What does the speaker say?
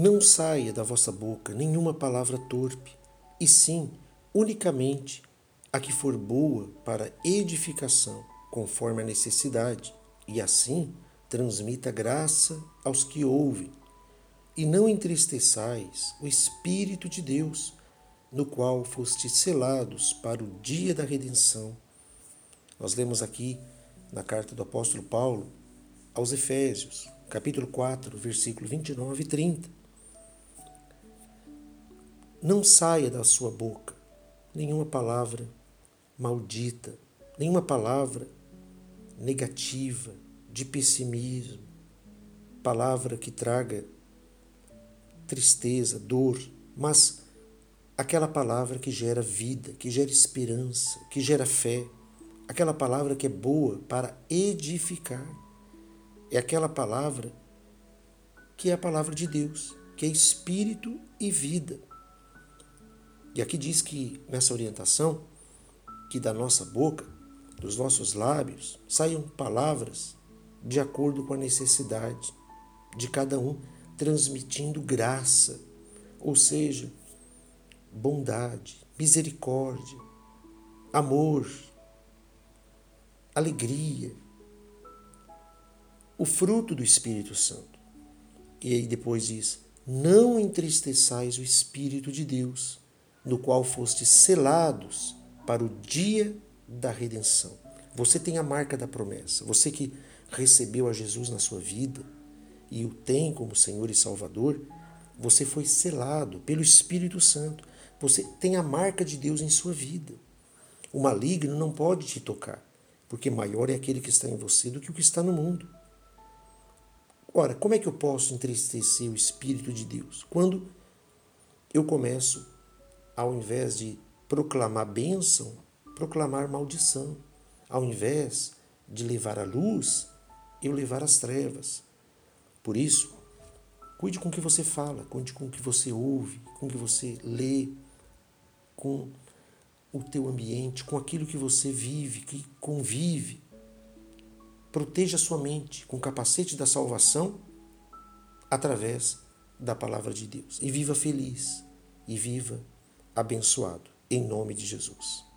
Não saia da vossa boca nenhuma palavra torpe, e sim, unicamente, a que for boa para edificação, conforme a necessidade, e assim transmita graça aos que ouvem. E não entristeçais o Espírito de Deus, no qual fostes selados para o dia da redenção. Nós lemos aqui na carta do apóstolo Paulo aos Efésios, capítulo 4, versículo 29 e 30. Não saia da sua boca nenhuma palavra maldita, nenhuma palavra negativa, de pessimismo, palavra que traga tristeza, dor, mas aquela palavra que gera vida, que gera esperança, que gera fé, aquela palavra que é boa para edificar. É aquela palavra que é a palavra de Deus, que é espírito e vida. E aqui diz que nessa orientação, que da nossa boca, dos nossos lábios, saiam palavras de acordo com a necessidade de cada um, transmitindo graça, ou seja, bondade, misericórdia, amor, alegria, o fruto do Espírito Santo. E aí depois diz: Não entristeçais o Espírito de Deus, no qual fostes selados para o dia da redenção. Você tem a marca da promessa. Você que recebeu a Jesus na sua vida e o tem como Senhor e Salvador, você foi selado pelo Espírito Santo. Você tem a marca de Deus em sua vida. O maligno não pode te tocar, porque maior é aquele que está em você do que o que está no mundo. Ora, como é que eu posso entristecer o Espírito de Deus? Quando eu começo, ao invés de proclamar bênção, proclamar maldição. Ao invés de levar a luz, eu levar as trevas. Por isso, cuide com o que você fala, cuide com o que você ouve, com o que você lê, com o teu ambiente, com aquilo que você vive, que convive. Proteja a sua mente com o capacete da salvação através da palavra de Deus. E viva feliz e viva abençoado, em nome de Jesus.